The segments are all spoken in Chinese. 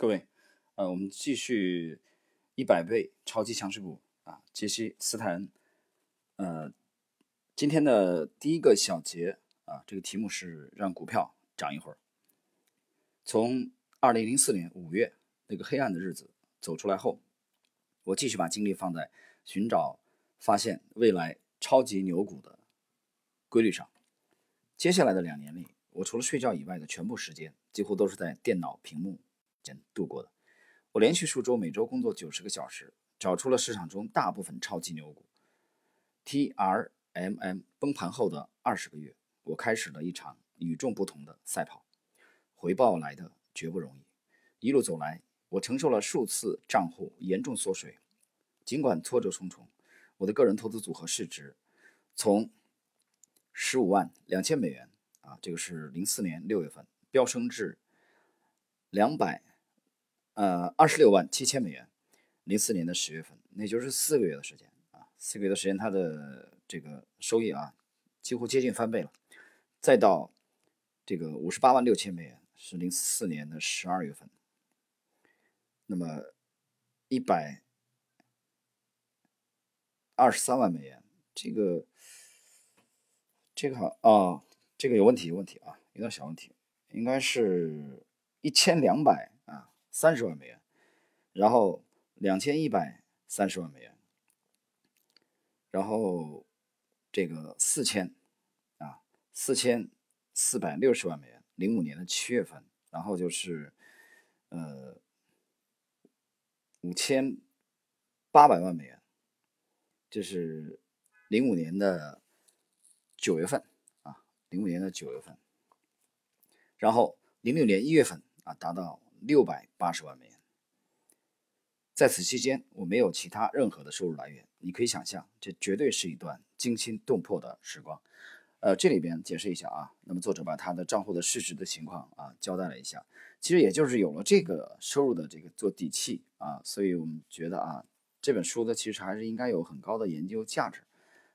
各位，呃，我们继续一百倍超级强势股啊，杰西斯坦恩。呃，今天的第一个小节啊，这个题目是让股票涨一会儿。从二零零四年五月那个黑暗的日子走出来后，我继续把精力放在寻找、发现未来超级牛股的规律上。接下来的两年里，我除了睡觉以外的全部时间，几乎都是在电脑屏幕。间度过的，我连续数周每周工作九十个小时，找出了市场中大部分超级牛股。T R M M 崩盘后的二十个月，我开始了一场与众不同的赛跑，回报来的绝不容易。一路走来，我承受了数次账户严重缩水，尽管挫折重重，我的个人投资组合市值从十五万两千美元啊，这个是零四年六月份飙升至两百。呃，二十六万七千美元，零四年的十月份，那就是四个月的时间啊，四个月的时间，它的这个收益啊，几乎接近翻倍了。再到这个五十八万六千美元，是零四年的十二月份，那么一百二十三万美元，这个这个好啊，这个有问题，有问题啊，有点小问题，应该是一千两百。三十万美元，然后两千一百三十万美元，然后这个四千啊，四千四百六十万美元，零五年的七月份，然后就是呃五千八百万美元，这是零五年的九月份啊，零五年的九月份，然后零六年一月份啊，达到。六百八十万美元，在此期间我没有其他任何的收入来源。你可以想象，这绝对是一段惊心动魄的时光。呃，这里边解释一下啊，那么作者把他的账户的市值的情况啊交代了一下。其实也就是有了这个收入的这个做底气啊，所以我们觉得啊，这本书呢其实还是应该有很高的研究价值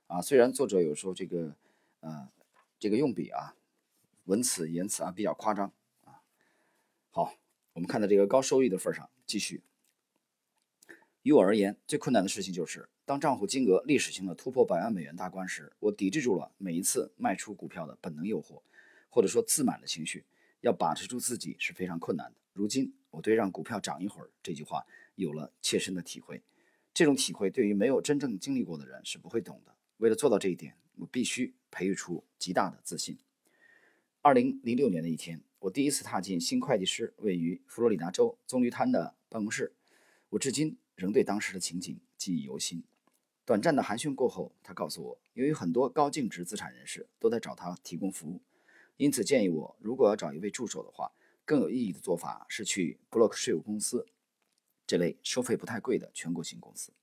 啊。虽然作者有时候这个呃这个用笔啊文词言辞啊比较夸张啊。好。我们看到这个高收益的份上，继续。于我而言，最困难的事情就是，当账户金额历史性的突破百万美元大关时，我抵制住了每一次卖出股票的本能诱惑，或者说自满的情绪。要把持住自己是非常困难的。如今，我对“让股票涨一会儿”这句话有了切身的体会。这种体会对于没有真正经历过的人是不会懂的。为了做到这一点，我必须培育出极大的自信。二零零六年的一天。我第一次踏进新会计师位于佛罗里达州棕榈滩的办公室，我至今仍对当时的情景记忆犹新。短暂的寒暄过后，他告诉我，由于很多高净值资产人士都在找他提供服务，因此建议我，如果要找一位助手的话，更有意义的做法是去布洛克税务公司这类收费不太贵的全国性公司。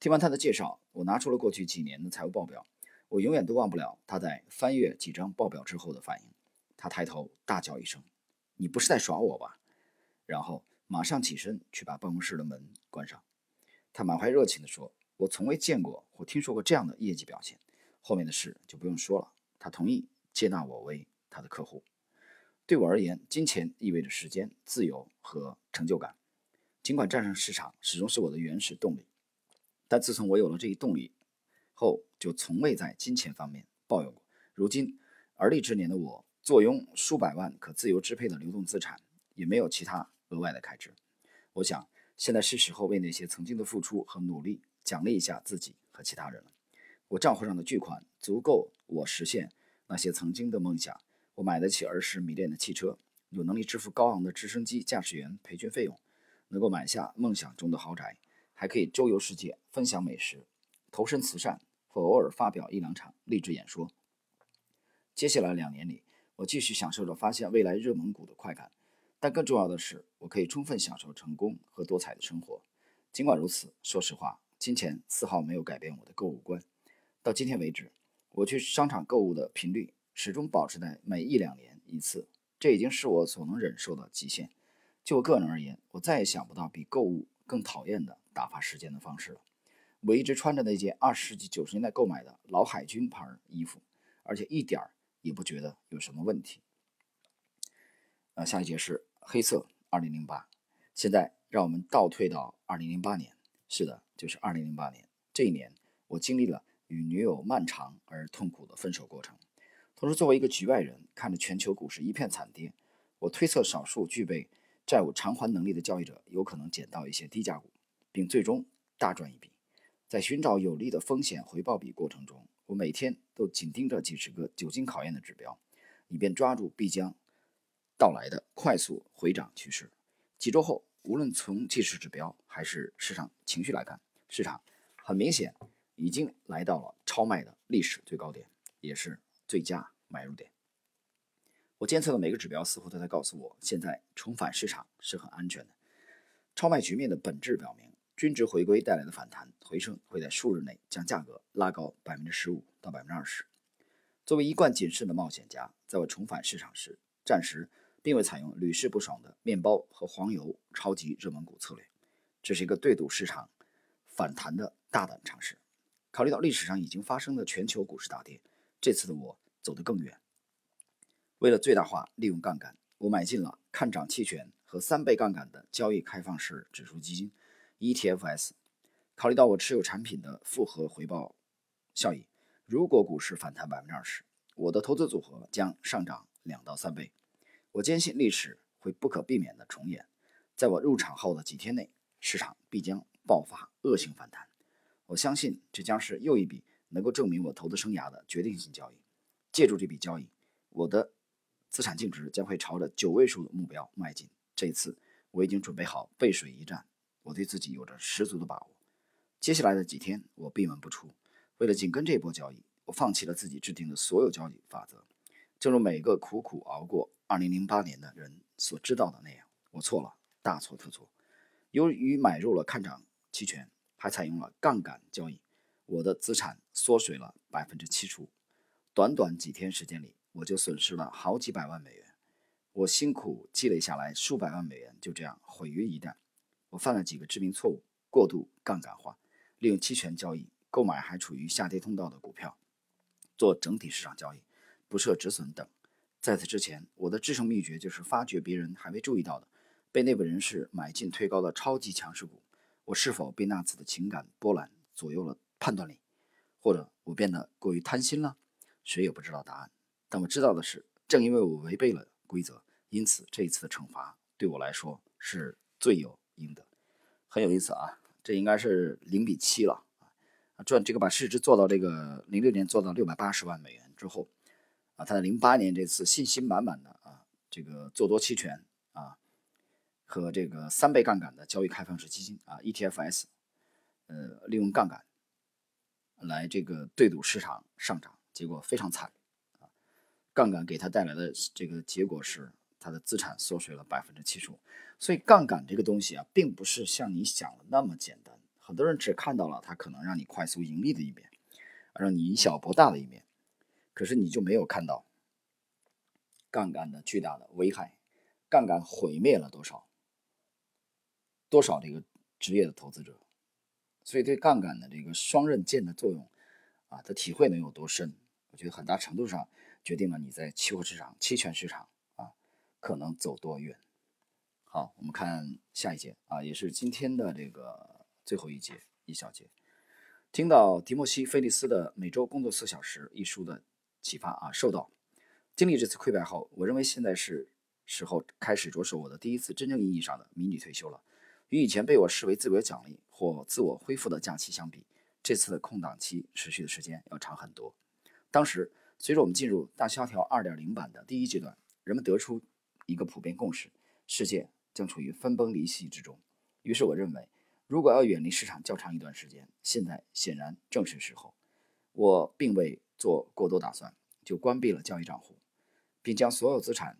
听完他的介绍，我拿出了过去几年的财务报表，我永远都忘不了他在翻阅几张报表之后的反应。他抬头大叫一声：“你不是在耍我吧？”然后马上起身去把办公室的门关上。他满怀热情地说：“我从未见过或听说过这样的业绩表现。”后面的事就不用说了。他同意接纳我为他的客户。对我而言，金钱意味着时间、自由和成就感。尽管战胜市场始终是我的原始动力，但自从我有了这一动力后，就从未在金钱方面抱怨过。如今而立之年的我。坐拥数百万可自由支配的流动资产，也没有其他额外的开支。我想，现在是时候为那些曾经的付出和努力奖励一下自己和其他人了。我账户上的巨款足够我实现那些曾经的梦想。我买得起儿时迷恋的汽车，有能力支付高昂的直升机驾驶员培训费用，能够买下梦想中的豪宅，还可以周游世界，分享美食，投身慈善，或偶尔发表一两场励志演说。接下来两年里。我继续享受着发现未来热门股的快感，但更重要的是，我可以充分享受成功和多彩的生活。尽管如此，说实话，金钱丝毫没有改变我的购物观。到今天为止，我去商场购物的频率始终保持在每一两年一次，这已经是我所能忍受的极限。就我个人而言，我再也想不到比购物更讨厌的打发时间的方式了。我一直穿着那件二十世纪九十年代购买的老海军牌衣服，而且一点儿。也不觉得有什么问题。呃，下一节是黑色二零零八，现在让我们倒退到二零零八年，是的，就是二零零八年这一年，我经历了与女友漫长而痛苦的分手过程。同时，作为一个局外人，看着全球股市一片惨跌，我推测少数具备债务偿还能力的交易者有可能捡到一些低价股，并最终大赚一笔。在寻找有利的风险回报比过程中，我每天都紧盯着几十个久经考验的指标，以便抓住必将到来的快速回涨趋势。几周后，无论从技术指标还是市场情绪来看，市场很明显已经来到了超卖的历史最高点，也是最佳买入点。我监测的每个指标似乎都在告诉我，现在重返市场是很安全的。超卖局面的本质表明，均值回归带来的反弹回升会在数日内将价格拉高百分之十五到百分之二十。作为一贯谨慎的冒险家，在我重返市场时，暂时并未采用屡试不爽的面包和黄油超级热门股策略。这是一个对赌市场反弹的大胆尝试。考虑到历史上已经发生的全球股市大跌，这次的我走得更远。为了最大化利用杠杆，我买进了看涨期权和三倍杠杆的交易开放式指数基金 （ETFs）。考虑到我持有产品的复合回报效益，如果股市反弹百分之二十，我的投资组合将上涨两到三倍。我坚信历史会不可避免地重演。在我入场后的几天内，市场必将爆发恶性反弹。我相信这将是又一笔能够证明我投资生涯的决定性交易。借助这笔交易，我的。资产净值将会朝着九位数的目标迈进。这一次，我已经准备好背水一战，我对自己有着十足的把握。接下来的几天，我闭门不出。为了紧跟这波交易，我放弃了自己制定的所有交易法则。正如每个苦苦熬过2008年的人所知道的那样，我错了，大错特错。由于买入了看涨期权，还采用了杠杆交易，我的资产缩水了百分之七十五。短短几天时间里。我就损失了好几百万美元，我辛苦积累下来数百万美元就这样毁于一旦。我犯了几个致命错误：过度杠杆化，利用期权交易购买还处于下跌通道的股票，做整体市场交易，不设止损等。在此之前，我的制胜秘诀就是发掘别人还未注意到的被内部人士买进推高的超级强势股。我是否被那次的情感波澜左右了判断力，或者我变得过于贪心了？谁也不知道答案。但我知道的是，正因为我违背了规则，因此这一次的惩罚对我来说是最有赢得。很有意思啊，这应该是零比七了啊！赚这个把市值做到这个零六年做到六百八十万美元之后啊，他在零八年这次信心满满的啊，这个做多期权啊和这个三倍杠杆的交易开放式基金啊 ETFs，呃，利用杠杆来这个对赌市场上涨，结果非常惨啊。杠杆给他带来的这个结果是，他的资产缩水了百分之七十五。所以杠杆这个东西啊，并不是像你想的那么简单。很多人只看到了它可能让你快速盈利的一面，让你以小博大的一面，可是你就没有看到杠杆的巨大的危害。杠杆毁灭了多少多少这个职业的投资者？所以对杠杆的这个双刃剑的作用啊，的体会能有多深？我觉得很大程度上。决定了你在期货市场、期权市场啊，可能走多远。好，我们看下一节啊，也是今天的这个最后一节一小节。听到迪莫西·菲利斯的《每周工作四小时》一书的启发啊，受到经历这次溃败后，我认为现在是时候开始着手我的第一次真正意义上的迷你退休了。与以前被我视为自我奖励或自我恢复的假期相比，这次的空档期持续的时间要长很多。当时。随着我们进入大萧条2.0版的第一阶段，人们得出一个普遍共识：世界将处于分崩离析之中。于是我认为，如果要远离市场较长一段时间，现在显然正是时候。我并未做过多打算，就关闭了交易账户，并将所有资产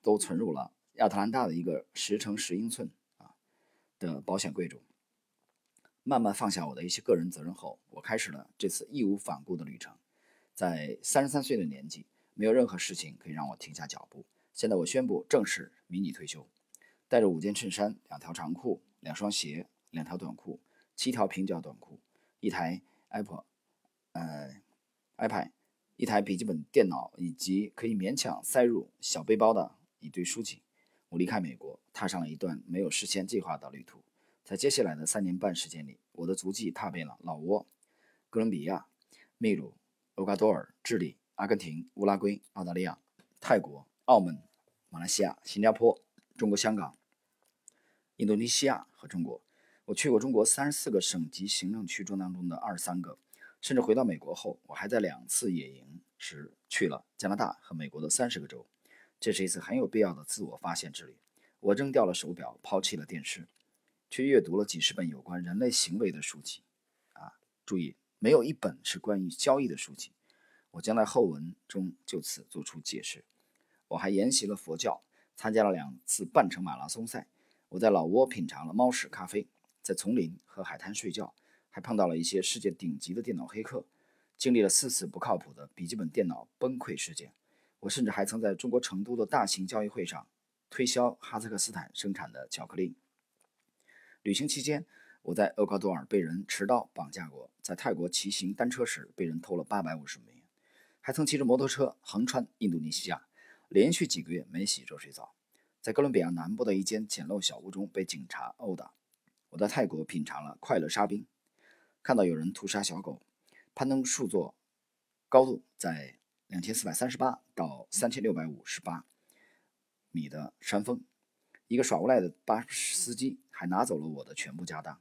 都存入了亚特兰大的一个十乘十英寸啊的保险柜中。慢慢放下我的一些个人责任后，我开始了这次义无反顾的旅程。在三十三岁的年纪，没有任何事情可以让我停下脚步。现在我宣布正式迷你退休，带着五件衬衫、两条长裤、两双鞋、两条短裤、七条平角短裤、一台 Apple，呃，iPad，一台笔记本电脑以及可以勉强塞入小背包的一堆书籍。我离开美国，踏上了一段没有事先计划的旅途。在接下来的三年半时间里，我的足迹踏遍了老挝、哥伦比亚、秘鲁、厄瓜多尔、智利、阿根廷、乌拉圭、澳大利亚、泰国、澳门、马来西亚、新加坡、中国香港、印度尼西亚和中国。我去过中国三十四个省级行政区中当中的二十三个，甚至回到美国后，我还在两次野营时去了加拿大和美国的三十个州。这是一次很有必要的自我发现之旅。我扔掉了手表，抛弃了电视，却阅读了几十本有关人类行为的书籍。啊，注意，没有一本是关于交易的书籍。我将在后文中就此做出解释。我还研习了佛教，参加了两次半程马拉松赛。我在老挝品尝了猫屎咖啡，在丛林和海滩睡觉，还碰到了一些世界顶级的电脑黑客，经历了四次不靠谱的笔记本电脑崩溃事件。我甚至还曾在中国成都的大型交易会上推销哈萨克斯坦生产的巧克力。旅行期间，我在厄瓜多尔被人持刀绑架过，在泰国骑行单车时被人偷了八百五十美元，还曾骑着摩托车横穿印度尼西亚，连续几个月没洗热水澡，在哥伦比亚南部的一间简陋小屋中被警察殴打。我在泰国品尝了快乐沙冰，看到有人屠杀小狗，攀登数座高度在。两千四百三十八到三千六百五十八米的山峰，一个耍无赖的巴士司机还拿走了我的全部家当，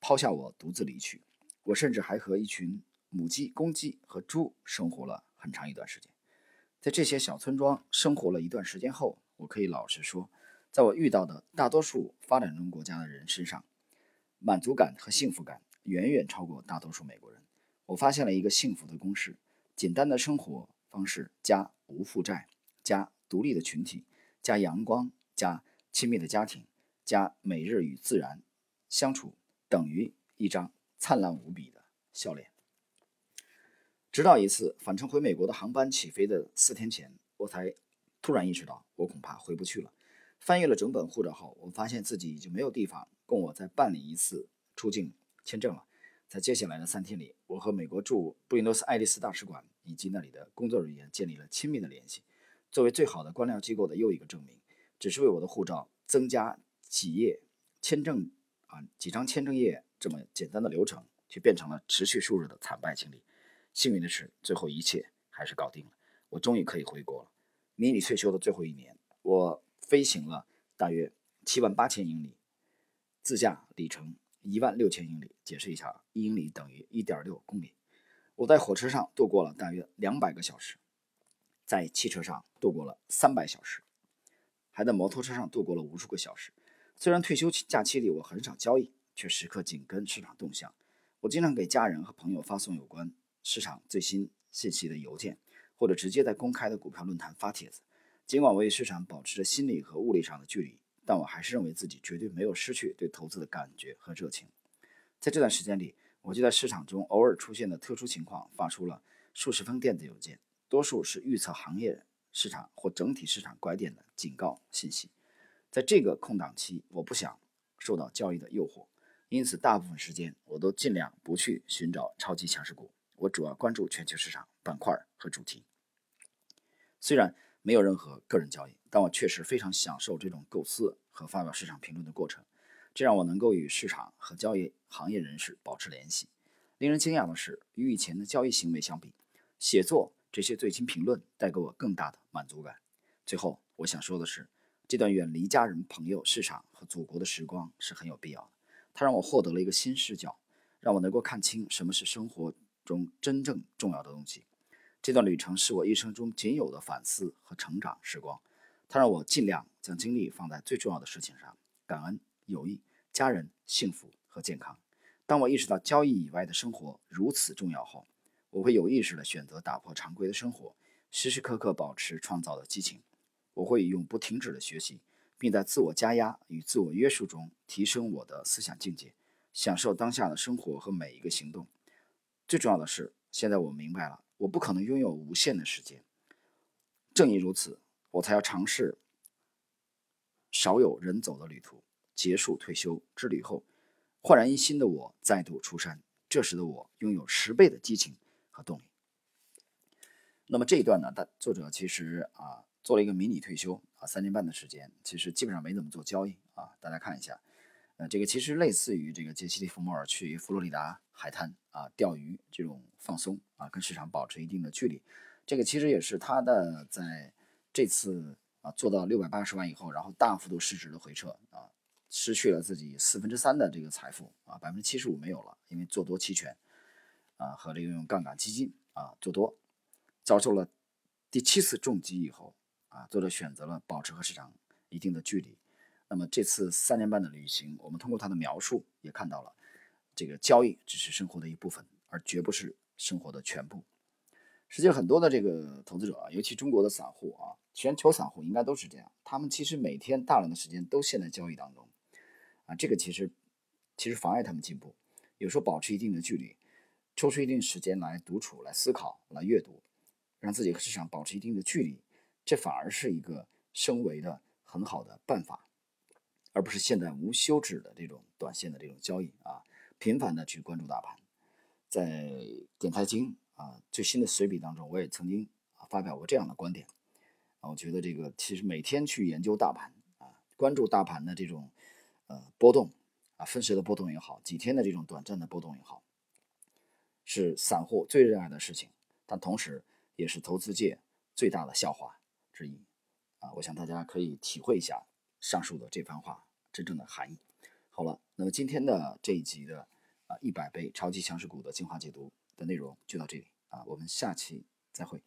抛下我独自离去。我甚至还和一群母鸡、公鸡和猪生活了很长一段时间。在这些小村庄生活了一段时间后，我可以老实说，在我遇到的大多数发展中国家的人身上，满足感和幸福感远远超过大多数美国人。我发现了一个幸福的公式。简单的生活方式加无负债加独立的群体加阳光加亲密的家庭加每日与自然相处等于一张灿烂无比的笑脸。直到一次返程回美国的航班起飞的四天前，我才突然意识到我恐怕回不去了。翻阅了整本护照后，我发现自己已经没有地方供我再办理一次出境签证了。在接下来的三天里，我和美国驻布宜诺斯艾利斯大使馆以及那里的工作人员建立了亲密的联系。作为最好的官僚机构的又一个证明，只是为我的护照增加几页签证啊，几张签证页这么简单的流程，却变成了持续数日的惨败经历。幸运的是，最后一切还是搞定了，我终于可以回国了。迷你退休的最后一年，我飞行了大约七万八千英里，自驾里程。一万六千英里，解释一下，一英里等于一点六公里。我在火车上度过了大约两百个小时，在汽车上度过了三百小时，还在摩托车上度过了无数个小时。虽然退休期假期里我很少交易，却时刻紧跟市场动向。我经常给家人和朋友发送有关市场最新信息的邮件，或者直接在公开的股票论坛发帖子。尽管我与市场保持着心理和物理上的距离。但我还是认为自己绝对没有失去对投资的感觉和热情。在这段时间里，我就在市场中偶尔出现的特殊情况发出了数十封电子邮件，多数是预测行业市场或整体市场拐点的警告信息。在这个空档期，我不想受到交易的诱惑，因此大部分时间我都尽量不去寻找超级强势股。我主要关注全球市场板块和主题。虽然没有任何个人交易。但我确实非常享受这种构思和发表市场评论的过程，这让我能够与市场和交易行业人士保持联系。令人惊讶的是，与以前的交易行为相比，写作这些最新评论带给我更大的满足感。最后，我想说的是，这段远离家人、朋友、市场和祖国的时光是很有必要的。它让我获得了一个新视角，让我能够看清什么是生活中真正重要的东西。这段旅程是我一生中仅有的反思和成长时光。它让我尽量将精力放在最重要的事情上：感恩、友谊、家人、幸福和健康。当我意识到交易以外的生活如此重要后，我会有意识地选择打破常规的生活，时时刻刻保持创造的激情。我会永不停止的学习，并在自我加压与自我约束中提升我的思想境界，享受当下的生活和每一个行动。最重要的是，现在我明白了，我不可能拥有无限的时间。正因如此。我才要尝试少有人走的旅途。结束退休之旅后，焕然一新的我再度出山。这时的我拥有十倍的激情和动力。那么这一段呢？他作者其实啊做了一个迷你退休啊，三年半的时间，其实基本上没怎么做交易啊。大家看一下，呃，这个其实类似于这个杰西·利弗莫尔去佛罗里达海滩啊钓鱼这种放松啊，跟市场保持一定的距离。这个其实也是他的在这次啊做到六百八十万以后，然后大幅度市值的回撤啊，失去了自己四分之三的这个财富啊，百分之七十五没有了，因为做多期权啊和这个用杠杆基金啊做多，遭受了第七次重击以后。啊，作者选择了保持和市场一定的距离。那么这次三年半的旅行，我们通过他的描述也看到了，这个交易只是生活的一部分，而绝不是生活的全部。实际上，很多的这个投资者啊，尤其中国的散户啊，全球散户应该都是这样。他们其实每天大量的时间都陷在交易当中，啊，这个其实其实妨碍他们进步。有时候保持一定的距离，抽出一定时间来独处、来思考、来阅读，让自己和市场保持一定的距离。这反而是一个升维的很好的办法，而不是现在无休止的这种短线的这种交易啊，频繁的去关注大盘。在点财经啊最新的随笔当中，我也曾经啊发表过这样的观点啊，我觉得这个其实每天去研究大盘啊，关注大盘的这种呃波动啊，分时的波动也好，几天的这种短暂的波动也好，是散户最热爱的事情，但同时也是投资界最大的笑话。之一啊，我想大家可以体会一下上述的这番话真正的含义。好了，那么今天的这一集的啊一百倍超级强势股的精华解读的内容就到这里啊，我们下期再会。